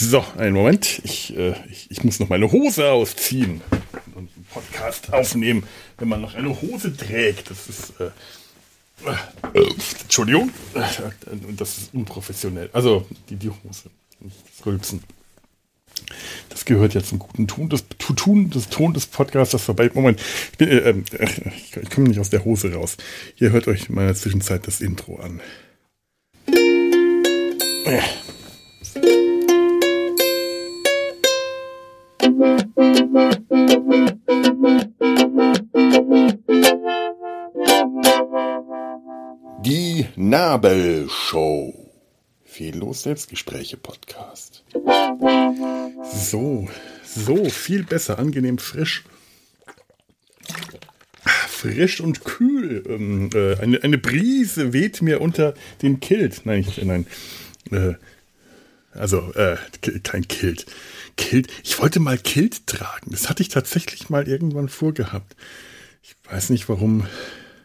So, einen Moment. Ich, äh, ich, ich, muss noch meine Hose ausziehen und einen Podcast aufnehmen, wenn man noch eine Hose trägt. Das ist. Äh, äh, Entschuldigung. Das ist unprofessionell. Also die, die Hose. Das Rülpsen. Das gehört ja zum guten Tun des, Tun des Ton des Podcasts vorbei. Moment, ich, bin, äh, ich, ich komme nicht aus der Hose raus. Ihr hört euch in meiner Zwischenzeit das Intro an. Ja. Die Nabelshow. Fehllos Selbstgespräche Podcast. So, so, viel besser, angenehm frisch. Frisch und kühl. Ähm, äh, eine, eine Brise weht mir unter den Kilt. Nein, ich, nein. Äh, also, äh, kein Kilt. Kilt. Ich wollte mal Kilt tragen. Das hatte ich tatsächlich mal irgendwann vorgehabt. Ich weiß nicht, warum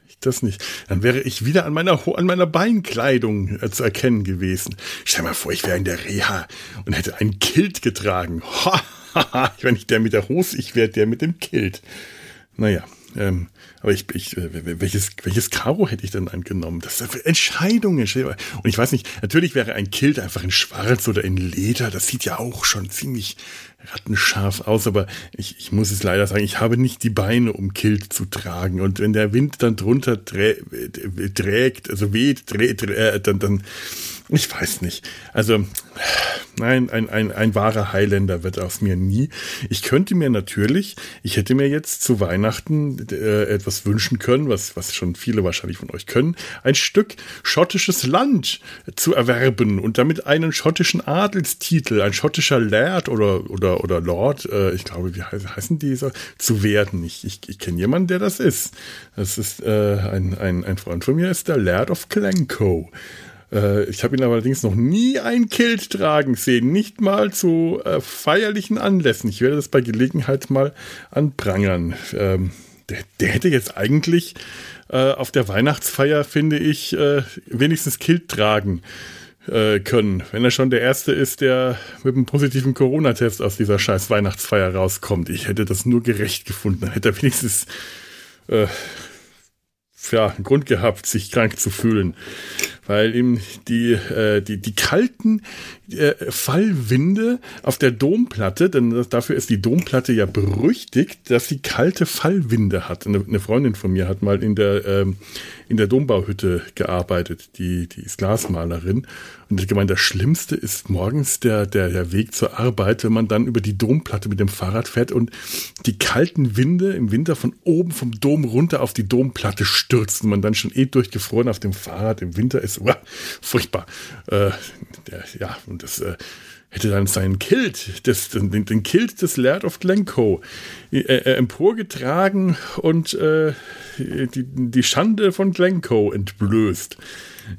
ich das nicht. Dann wäre ich wieder an meiner, an meiner Beinkleidung äh, zu erkennen gewesen. Stell mal vor, ich wäre in der Reha und hätte ein Kilt getragen. Ha, ich wäre nicht der mit der Hose, ich wäre der mit dem Kilt. Naja, ähm, aber ich, ich äh, welches, welches Karo hätte ich denn angenommen? Das sind Entscheidungen. Und ich weiß nicht, natürlich wäre ein Kilt einfach in Schwarz oder in Leder. Das sieht ja auch schon ziemlich rattenscharf aus, aber ich, ich muss es leider sagen, ich habe nicht die Beine, um Kilt zu tragen. Und wenn der Wind dann drunter trägt, also weht, dreht, äh, dann, dann ich weiß nicht. Also, nein, ein, ein, ein wahrer Highlander wird aus mir nie. Ich könnte mir natürlich, ich hätte mir jetzt zu Weihnachten äh, etwas wünschen können, was, was schon viele wahrscheinlich von euch können, ein Stück schottisches Land zu erwerben und damit einen schottischen Adelstitel, ein schottischer Laird oder, oder, oder Lord, äh, ich glaube, wie heißen, die so, zu werden. Ich, ich, ich kenne jemanden, der das ist. Das ist äh, ein, ein, ein Freund von mir, ist der Laird of Glencoe. Äh, ich habe ihn allerdings noch nie ein Kilt tragen sehen, nicht mal zu äh, feierlichen Anlässen. Ich werde das bei Gelegenheit mal anprangern. Ähm, der, der, hätte jetzt eigentlich äh, auf der Weihnachtsfeier, finde ich, äh, wenigstens Kilt tragen äh, können. Wenn er schon der Erste ist, der mit einem positiven Corona-Test aus dieser scheiß Weihnachtsfeier rauskommt. Ich hätte das nur gerecht gefunden. Dann hätte er wenigstens äh, ja, einen Grund gehabt, sich krank zu fühlen weil ihm die, äh, die, die kalten äh, Fallwinde auf der Domplatte, denn dafür ist die Domplatte ja berüchtigt, dass sie kalte Fallwinde hat. Eine, eine Freundin von mir hat mal in der, ähm, in der Dombauhütte gearbeitet, die, die ist Glasmalerin und hat gemeint, das Schlimmste ist morgens der, der, der Weg zur Arbeit, wenn man dann über die Domplatte mit dem Fahrrad fährt und die kalten Winde im Winter von oben vom Dom runter auf die Domplatte stürzen man dann schon eh durchgefroren auf dem Fahrrad im Winter ist. Uah, furchtbar. Äh, der, ja, und das äh, hätte dann seinen Kilt, des, den, den Kilt des Laird of Glencoe äh, äh, emporgetragen und äh, die, die Schande von Glencoe entblößt.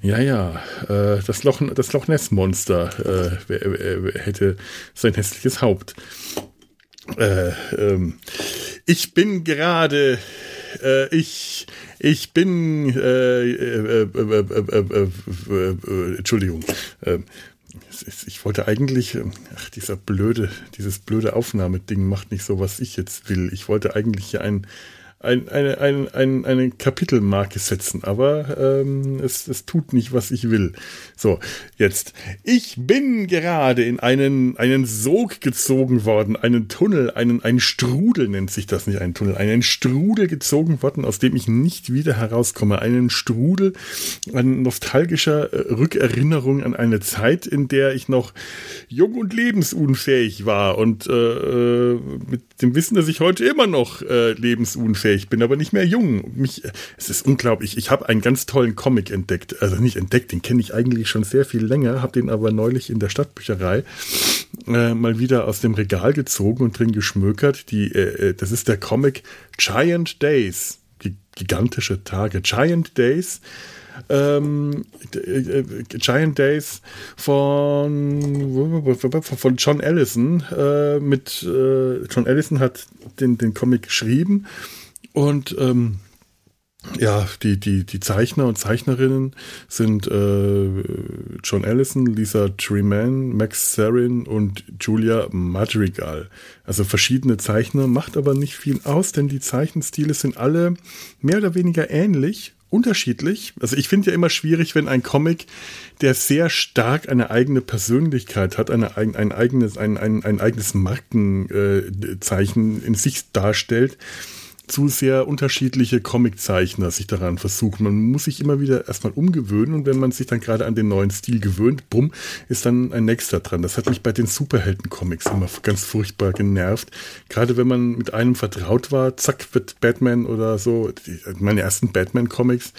Ja, ja, äh, das Loch, das Loch Ness Monster äh, hätte sein hässliches Haupt. Äh, ähm, ich bin gerade, äh, ich, ich bin, äh, äh, Entschuldigung, ich wollte eigentlich, ach, dieser blöde, dieses blöde Aufnahmeding macht nicht so, was ich jetzt will. Ich wollte eigentlich hier ein, ein, eine, ein, ein, eine Kapitelmarke setzen, aber ähm, es, es tut nicht, was ich will. So, jetzt. Ich bin gerade in einen, einen Sog gezogen worden, einen Tunnel, einen, einen Strudel nennt sich das nicht, ein Tunnel, einen Strudel gezogen worden, aus dem ich nicht wieder herauskomme. Einen Strudel an nostalgischer äh, Rückerinnerung an eine Zeit, in der ich noch jung und lebensunfähig war und äh, äh mit dem Wissen, dass ich heute immer noch äh, lebensunfähig bin aber nicht mehr jung. Mich, es ist unglaublich. Ich habe einen ganz tollen Comic entdeckt. Also nicht entdeckt, den kenne ich eigentlich schon sehr viel länger, habe den aber neulich in der Stadtbücherei äh, mal wieder aus dem Regal gezogen und drin geschmökert. Die, äh, äh das ist der Comic Giant Days. Gigantische Tage. Giant Days. Ähm, äh, Giant Days von, von John Allison äh, mit äh, John Allison hat den, den Comic geschrieben und ähm, ja, die, die, die Zeichner und Zeichnerinnen sind äh, John Allison, Lisa Treman, Max Sarin und Julia Madrigal. Also verschiedene Zeichner, macht aber nicht viel aus, denn die Zeichenstile sind alle mehr oder weniger ähnlich, unterschiedlich. Also ich finde ja immer schwierig, wenn ein Comic, der sehr stark eine eigene Persönlichkeit hat, eine, ein, ein eigenes, ein, ein, ein eigenes Markenzeichen in sich darstellt, zu sehr unterschiedliche Comiczeichner sich daran versuchen. Man muss sich immer wieder erstmal umgewöhnen und wenn man sich dann gerade an den neuen Stil gewöhnt, bumm, ist dann ein nächster dran. Das hat mich bei den Superhelden-Comics immer ganz furchtbar genervt. Gerade wenn man mit einem vertraut war, zack, wird Batman oder so, meine ersten Batman-Comics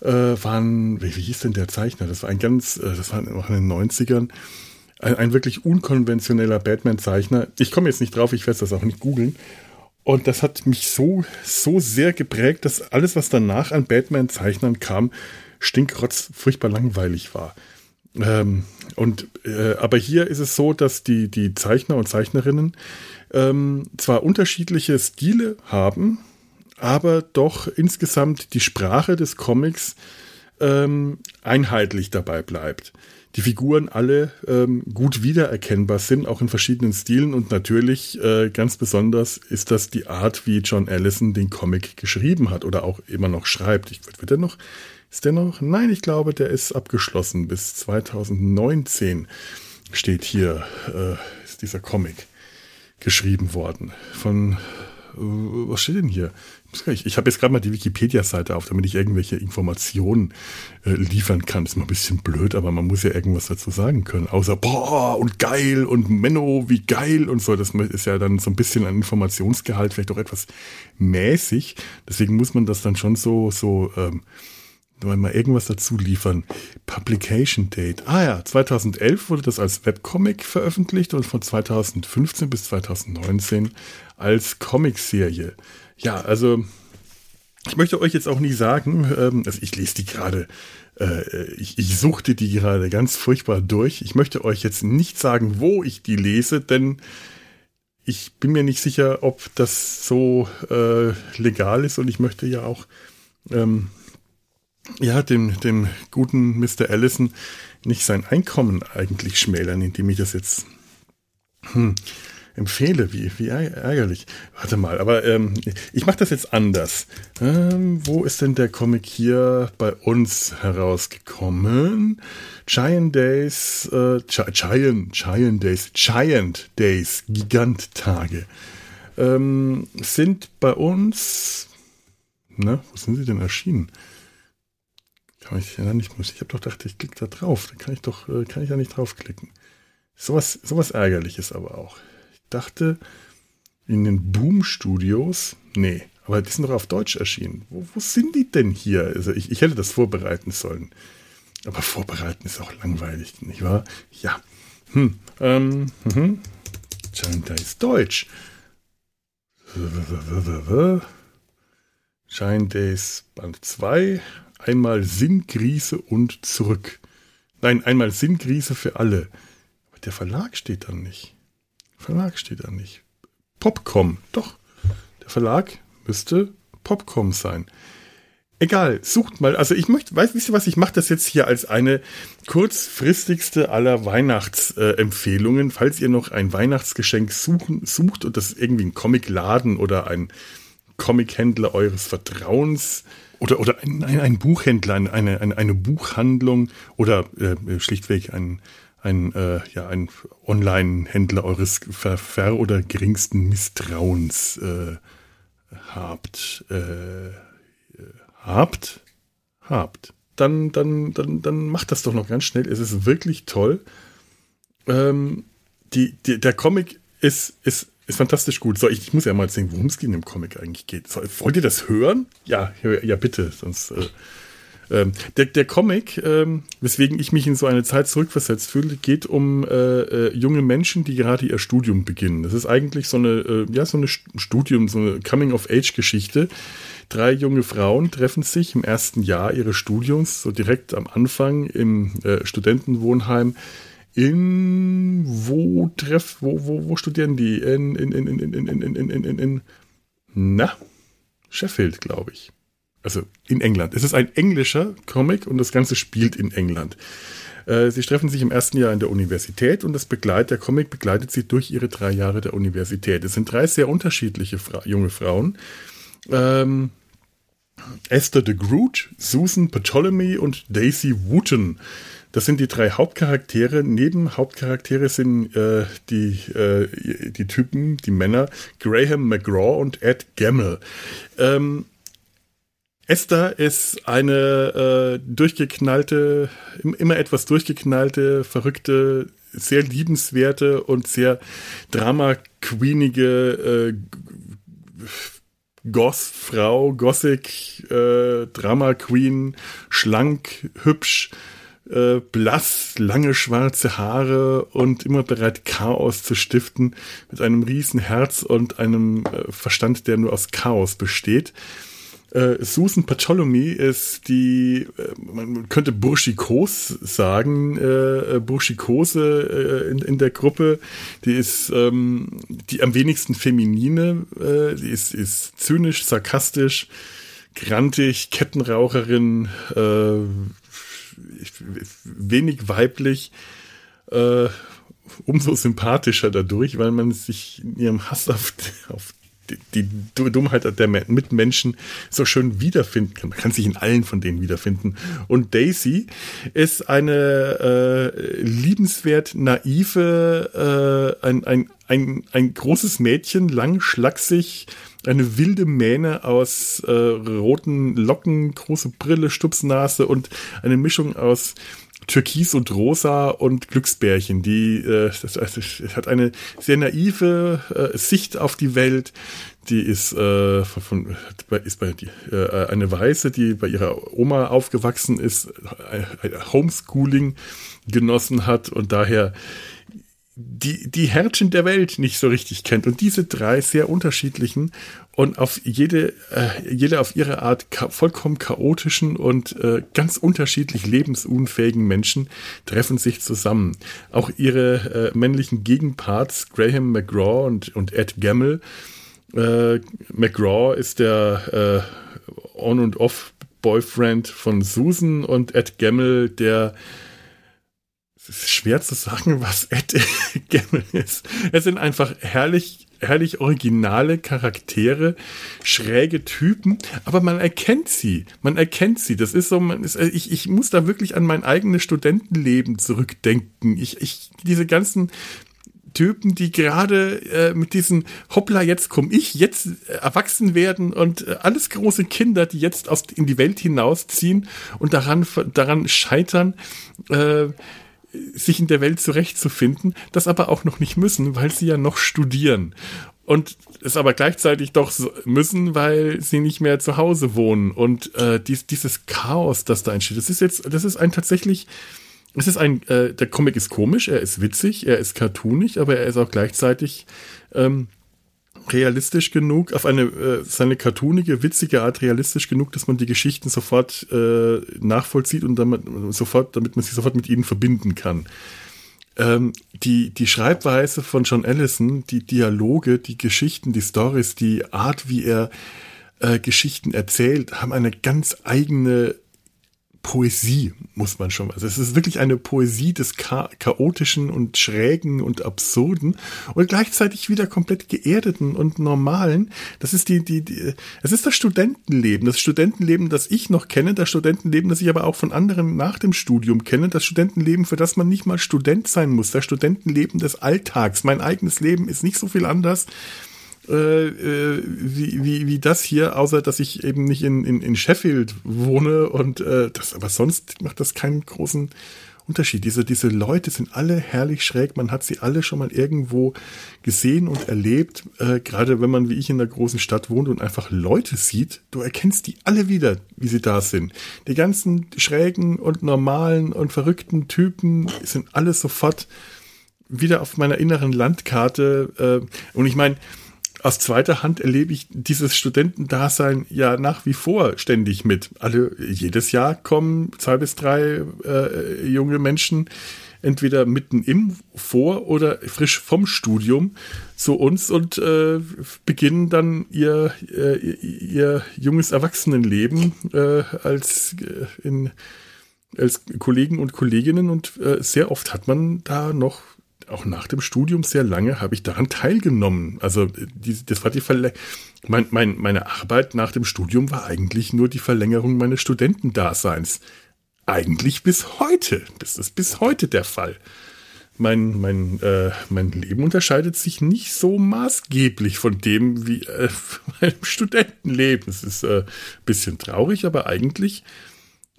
äh, waren, wie, wie hieß denn der Zeichner? Das war ein ganz, äh, das war noch in den 90ern. Ein, ein wirklich unkonventioneller Batman-Zeichner. Ich komme jetzt nicht drauf, ich werde das auch nicht googeln. Und das hat mich so, so sehr geprägt, dass alles, was danach an Batman-Zeichnern kam, stinkrotz furchtbar langweilig war. Ähm, und äh, aber hier ist es so, dass die, die Zeichner und Zeichnerinnen ähm, zwar unterschiedliche Stile haben, aber doch insgesamt die Sprache des Comics ähm, einheitlich dabei bleibt die Figuren alle ähm, gut wiedererkennbar sind, auch in verschiedenen Stilen. Und natürlich äh, ganz besonders ist das die Art, wie John Allison den Comic geschrieben hat oder auch immer noch schreibt. Ich, wird der noch? Ist der noch? Nein, ich glaube, der ist abgeschlossen. Bis 2019 steht hier, äh, ist dieser Comic geschrieben worden. Von, was steht denn hier? Ich, ich habe jetzt gerade mal die Wikipedia-Seite auf, damit ich irgendwelche Informationen äh, liefern kann. Ist mal ein bisschen blöd, aber man muss ja irgendwas dazu sagen können. Außer, boah, und geil und Menno, wie geil und so. Das ist ja dann so ein bisschen ein Informationsgehalt, vielleicht auch etwas mäßig. Deswegen muss man das dann schon so, so, ähm, mal irgendwas dazu liefern. Publication Date. Ah ja, 2011 wurde das als Webcomic veröffentlicht und von 2015 bis 2019 als Comicserie. Ja, also ich möchte euch jetzt auch nie sagen, ähm, also ich lese die gerade, äh, ich, ich suchte die gerade ganz furchtbar durch. Ich möchte euch jetzt nicht sagen, wo ich die lese, denn ich bin mir nicht sicher, ob das so äh, legal ist und ich möchte ja auch ähm, ja, dem, dem guten Mr. Allison nicht sein Einkommen eigentlich schmälern, indem ich das jetzt hm, empfehle. Wie, wie ärgerlich. Warte mal, aber ähm, ich mache das jetzt anders. Ähm, wo ist denn der Comic hier bei uns herausgekommen? Giant Days, äh, Giant, Giant Days, Giant Days, Giganttage, ähm, sind bei uns, na, wo sind sie denn erschienen? Kann ich ja nicht, ich habe doch gedacht, ich klicke da drauf, dann kann ich doch, äh, kann ich ja nicht draufklicken. Sowas, sowas ärgerliches aber auch dachte, in den Boom-Studios, nee, aber die sind doch auf Deutsch erschienen. Wo, wo sind die denn hier? Also ich, ich hätte das vorbereiten sollen. Aber vorbereiten ist auch langweilig, nicht wahr? Ja. Hm. Ähm, mhm. Da ist Deutsch. Shine Days Band 2. Einmal Sinnkrise und zurück. Nein, einmal Sinnkrise für alle. Aber der Verlag steht dann nicht. Verlag steht da nicht. Popcom, doch. Der Verlag müsste Popcom sein. Egal, sucht mal. Also ich möchte, weiß, wisst ihr was, ich mache das jetzt hier als eine kurzfristigste aller Weihnachtsempfehlungen. Äh, Falls ihr noch ein Weihnachtsgeschenk suchen, sucht und das irgendwie ein Comicladen oder ein Comichändler eures Vertrauens oder, oder ein, ein, ein Buchhändler, eine, eine, eine Buchhandlung oder äh, schlichtweg ein, ein, äh, ja, ein Online-Händler eures ver, oder geringsten Misstrauens äh, habt, äh, habt, habt, dann, dann, dann, dann macht das doch noch ganz schnell. Es ist wirklich toll. Ähm, die, die, der Comic ist, ist, ist fantastisch gut. So, ich, ich muss ja mal sehen, worum es in dem Comic eigentlich geht. So, wollt ihr das hören? Ja, ja, bitte, sonst. Äh, ähm, der, der Comic, ähm, weswegen ich mich in so eine Zeit zurückversetzt fühle, geht um äh, äh, junge Menschen, die gerade ihr Studium beginnen. Das ist eigentlich so eine, äh, ja, so eine Studium, so eine Coming-of-Age-Geschichte. Drei junge Frauen treffen sich im ersten Jahr ihres Studiums, so direkt am Anfang im äh, Studentenwohnheim in wo treff wo wo wo studieren die in in in in in in in in in in na Sheffield glaube ich Also in England. Es ist ein englischer Comic und das Ganze spielt in England. Äh, sie treffen sich im ersten Jahr in der Universität und das begleitet, der Comic begleitet sie durch ihre drei Jahre der Universität. Es sind drei sehr unterschiedliche Fra junge Frauen. Ähm, Esther de Groot, Susan Ptolemy und Daisy Wooten. Das sind die drei Hauptcharaktere. Neben Hauptcharaktere sind äh, die, äh, die Typen, die Männer, Graham McGraw und Ed Gamble. Ähm, Esther ist eine äh, durchgeknallte, immer etwas durchgeknallte, verrückte, sehr liebenswerte und sehr drama-queenige äh, Goth-Frau, Gothic, äh, Drama-Queen, schlank, hübsch, äh, blass, lange schwarze Haare und immer bereit, Chaos zu stiften, mit einem riesen Herz und einem äh, Verstand, der nur aus Chaos besteht. Äh, Susan Ptolemy ist die, äh, man könnte Burschikos sagen, äh, Burschikose äh, in, in der Gruppe. Die ist ähm, die am wenigsten feminine, äh, die ist, ist zynisch, sarkastisch, grantig, Kettenraucherin, äh, wenig weiblich. Äh, umso sympathischer dadurch, weil man sich in ihrem Hass auf, auf die, die Dummheit der Mitmenschen so schön wiederfinden kann. Man kann sich in allen von denen wiederfinden. Und Daisy ist eine äh, liebenswert naive, äh, ein, ein, ein, ein großes Mädchen, lang, schlaksig, eine wilde Mähne aus äh, roten Locken, große Brille, Stupsnase und eine Mischung aus Türkis und Rosa und Glücksbärchen. Die äh, das, also, hat eine sehr naive äh, Sicht auf die Welt. Die ist, äh, von, ist bei die, äh, eine Weiße, die bei ihrer Oma aufgewachsen ist, äh, Homeschooling genossen hat und daher die, die Herrchen der Welt nicht so richtig kennt. Und diese drei sehr unterschiedlichen und auf jede, äh, jede auf ihre Art cha vollkommen chaotischen und äh, ganz unterschiedlich lebensunfähigen Menschen treffen sich zusammen. Auch ihre äh, männlichen Gegenparts, Graham McGraw und, und Ed Gamble. Äh, McGraw ist der äh, On- und Off-Boyfriend von Susan und Ed Gamble der es ist schwer zu sagen, was Ed Gamble ist. Es sind einfach herrlich, herrlich originale Charaktere, schräge Typen, aber man erkennt sie. Man erkennt sie. Das ist so, man ist, ich, ich muss da wirklich an mein eigenes Studentenleben zurückdenken. Ich, ich, diese ganzen Typen, die gerade äh, mit diesem Hoppla, jetzt komm ich, jetzt äh, erwachsen werden und äh, alles große Kinder, die jetzt aus, in die Welt hinausziehen und daran, daran scheitern, äh, sich in der Welt zurechtzufinden, das aber auch noch nicht müssen, weil sie ja noch studieren. Und es aber gleichzeitig doch müssen, weil sie nicht mehr zu Hause wohnen. Und äh, dies, dieses Chaos, das da entsteht, das ist jetzt, das ist ein tatsächlich, es ist ein, äh, der Comic ist komisch, er ist witzig, er ist cartoonig, aber er ist auch gleichzeitig ähm, realistisch genug, auf eine äh, seine cartoonige, witzige Art realistisch genug, dass man die Geschichten sofort äh, nachvollzieht und damit sofort, damit man sie sofort mit ihnen verbinden kann. Ähm, die, die Schreibweise von John Allison, die Dialoge, die Geschichten, die Stories, die Art, wie er äh, Geschichten erzählt, haben eine ganz eigene Poesie, muss man schon. Also es ist wirklich eine Poesie des Cha chaotischen und schrägen und absurden und gleichzeitig wieder komplett geerdeten und normalen. Das ist die, die, die, es ist das Studentenleben, das Studentenleben, das ich noch kenne, das Studentenleben, das ich aber auch von anderen nach dem Studium kenne, das Studentenleben, für das man nicht mal Student sein muss, das Studentenleben des Alltags. Mein eigenes Leben ist nicht so viel anders äh, äh, wie, wie, wie das hier, außer dass ich eben nicht in, in, in Sheffield wohne und äh, das, aber sonst macht das keinen großen Unterschied. Diese, diese Leute sind alle herrlich schräg, man hat sie alle schon mal irgendwo gesehen und erlebt. Äh, gerade wenn man wie ich in der großen Stadt wohnt und einfach Leute sieht, du erkennst die alle wieder, wie sie da sind. Die ganzen schrägen und normalen und verrückten Typen sind alle sofort wieder auf meiner inneren Landkarte. Äh, und ich meine, aus zweiter Hand erlebe ich dieses Studentendasein ja nach wie vor ständig mit. Alle, jedes Jahr kommen zwei bis drei äh, junge Menschen entweder mitten im, vor oder frisch vom Studium zu uns und äh, beginnen dann ihr, äh, ihr junges Erwachsenenleben äh, als, äh, in, als Kollegen und Kolleginnen und äh, sehr oft hat man da noch auch nach dem Studium sehr lange habe ich daran teilgenommen. Also die, das war die Verlä mein, mein, meine Arbeit nach dem Studium war eigentlich nur die Verlängerung meines Studentendaseins. Eigentlich bis heute. Das ist bis heute der Fall. Mein, mein, äh, mein Leben unterscheidet sich nicht so maßgeblich von dem wie äh, meinem Studentenleben. Es ist äh, bisschen traurig, aber eigentlich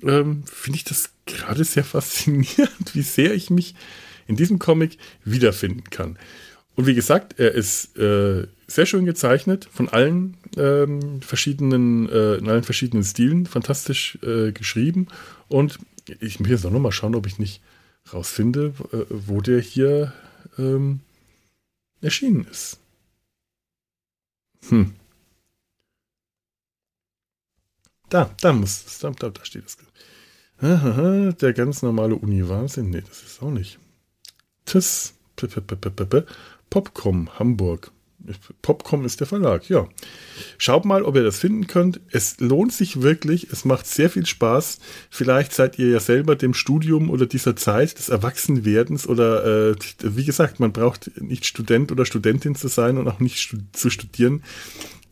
ähm, finde ich das gerade sehr faszinierend, wie sehr ich mich in diesem Comic wiederfinden kann. Und wie gesagt, er ist äh, sehr schön gezeichnet, von allen ähm, verschiedenen, äh, in allen verschiedenen Stilen, fantastisch äh, geschrieben. Und ich muss jetzt auch nochmal schauen, ob ich nicht rausfinde, äh, wo der hier ähm, erschienen ist. Hm. Da, da muss da, da, da steht es. Der ganz normale Uni-Wahnsinn. Nee, das ist auch nicht. TIS, Popcom, Hamburg. Popcom ist der Verlag, ja. Schaut mal, ob ihr das finden könnt. Es lohnt sich wirklich, es macht sehr viel Spaß. Vielleicht seid ihr ja selber dem Studium oder dieser Zeit des Erwachsenwerdens oder äh, wie gesagt, man braucht nicht Student oder Studentin zu sein und auch nicht stu zu studieren.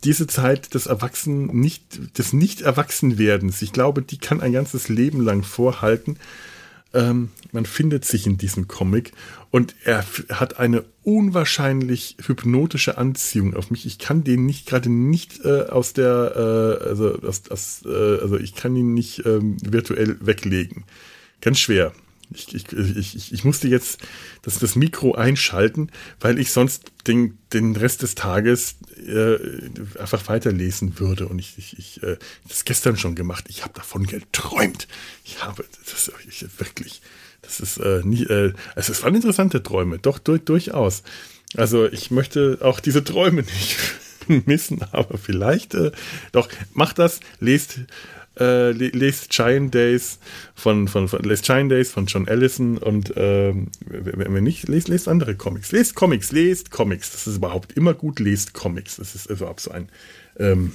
Diese Zeit des Erwachsen nicht, des Nicht-Erwachsenwerdens, ich glaube, die kann ein ganzes Leben lang vorhalten. Ähm, man findet sich in diesem Comic und er hat eine unwahrscheinlich hypnotische Anziehung auf mich. Ich kann den nicht gerade nicht äh, aus der, äh, also, aus, aus, äh, also ich kann ihn nicht ähm, virtuell weglegen. Ganz schwer. Ich, ich, ich, ich musste jetzt das, das Mikro einschalten, weil ich sonst den, den Rest des Tages äh, einfach weiterlesen würde. Und ich, ich, ich äh, das gestern schon gemacht. Ich habe davon geträumt. Ich habe das ich, wirklich. Das ist äh, nie, äh, also es waren interessante Träume, doch durch, durchaus. Also ich möchte auch diese Träume nicht missen, aber vielleicht äh, doch macht das, lest äh, lest Giant Days von, von, von lest Giant Days von John Allison und ähm, wenn wir nicht, lest, lest andere Comics. Lest Comics, lest Comics. Das ist überhaupt immer gut, lest Comics. Das ist überhaupt so ein ähm,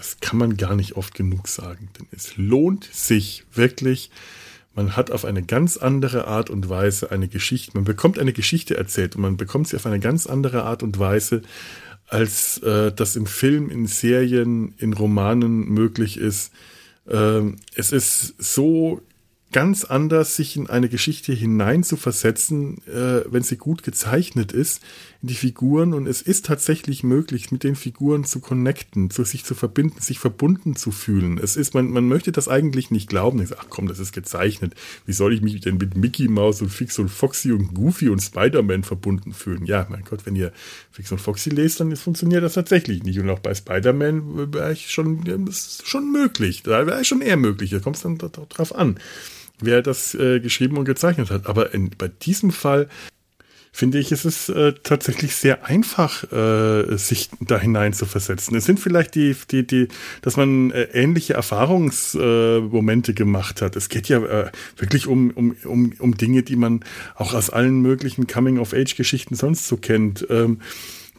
das kann man gar nicht oft genug sagen, denn es lohnt sich wirklich. Man hat auf eine ganz andere Art und Weise eine Geschichte, man bekommt eine Geschichte erzählt und man bekommt sie auf eine ganz andere Art und Weise, als äh, das im Film, in Serien, in Romanen möglich ist. Ähm, es ist so ganz anders, sich in eine Geschichte hineinzuversetzen, äh, wenn sie gut gezeichnet ist, in die Figuren. Und es ist tatsächlich möglich, mit den Figuren zu connecten, zu sich zu verbinden, sich verbunden zu fühlen. Es ist, man, man möchte das eigentlich nicht glauben. Sagt, ach komm, das ist gezeichnet. Wie soll ich mich denn mit Mickey Mouse und Fix und Foxy und Goofy und Spider-Man verbunden fühlen? Ja, mein Gott, wenn ihr Fix und Foxy lest, dann funktioniert das tatsächlich nicht. Und auch bei Spider-Man wäre ich schon, das ist schon möglich. Da wäre ich schon eher möglich. Da kommt es dann drauf an wer das äh, geschrieben und gezeichnet hat. Aber in, bei diesem Fall finde ich, ist es äh, tatsächlich sehr einfach, äh, sich da hinein zu versetzen. Es sind vielleicht die, die, die, dass man äh, ähnliche Erfahrungsmomente äh, gemacht hat. Es geht ja äh, wirklich um, um, um, um Dinge, die man auch aus allen möglichen Coming-of-Age-Geschichten sonst so kennt. Ähm,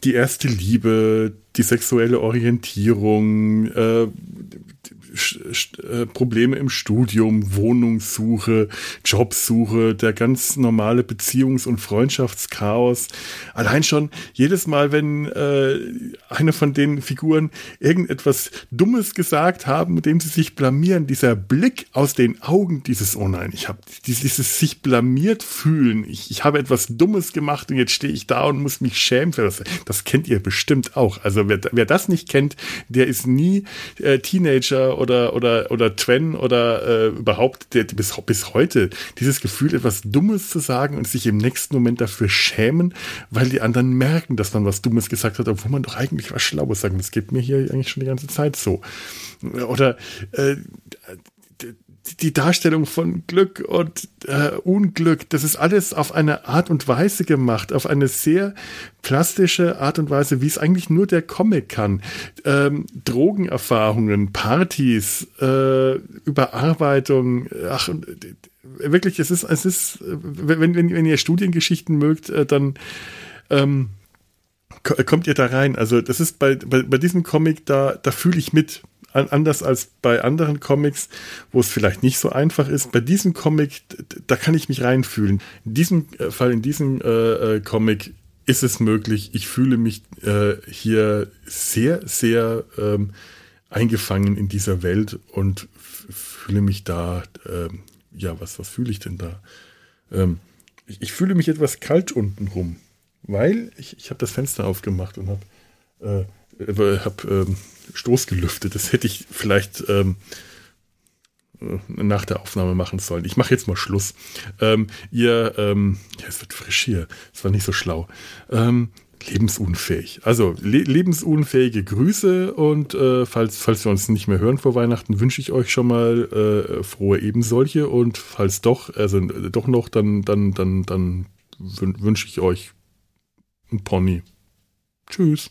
die erste Liebe, die sexuelle Orientierung, äh, äh, Probleme im Studium, Wohnungssuche, Jobsuche, der ganz normale Beziehungs- und Freundschaftschaos. Allein schon jedes Mal, wenn äh, eine von den Figuren irgendetwas Dummes gesagt haben, mit dem sie sich blamieren, dieser Blick aus den Augen, dieses, oh nein, ich habe dieses sich blamiert fühlen, ich, ich habe etwas Dummes gemacht und jetzt stehe ich da und muss mich schämen für das. Das kennt ihr bestimmt auch. Also wer, wer das nicht kennt, der ist nie äh, Teenager oder, oder, oder Twen oder äh, überhaupt der, bis, bis heute dieses Gefühl, etwas Dummes zu sagen und sich im nächsten Moment dafür schämen, weil die anderen merken, dass man was Dummes gesagt hat, obwohl man doch eigentlich was Schlaues sagen. Das geht mir hier eigentlich schon die ganze Zeit so. Oder äh, die Darstellung von Glück und äh, Unglück, das ist alles auf eine Art und Weise gemacht, auf eine sehr plastische Art und Weise, wie es eigentlich nur der Comic kann. Ähm, Drogenerfahrungen, Partys, äh, Überarbeitung, ach, wirklich, es ist, es ist, wenn, wenn, wenn ihr Studiengeschichten mögt, äh, dann ähm, kommt ihr da rein. Also das ist bei, bei, bei diesem Comic, da, da fühle ich mit anders als bei anderen Comics, wo es vielleicht nicht so einfach ist. Bei diesem Comic, da kann ich mich reinfühlen. In diesem äh, Fall, in diesem äh, äh, Comic ist es möglich. Ich fühle mich äh, hier sehr, sehr ähm, eingefangen in dieser Welt und fühle mich da, ähm, ja, was, was fühle ich denn da? Ähm, ich, ich, fühle mich etwas kalt unten rum, weil ich, ich habe das Fenster aufgemacht und habe äh, hab, ähm, Stoß gelüftet. Das hätte ich vielleicht ähm, äh, nach der Aufnahme machen sollen. Ich mache jetzt mal Schluss. Ähm, ihr, ähm, ja, es wird frisch hier. Es war nicht so schlau. Ähm, lebensunfähig. Also le lebensunfähige Grüße und äh, falls, falls wir uns nicht mehr hören vor Weihnachten, wünsche ich euch schon mal äh, frohe ebensolche und falls doch, also äh, doch noch, dann, dann, dann, dann wünsche ich euch ein Pony. Tschüss.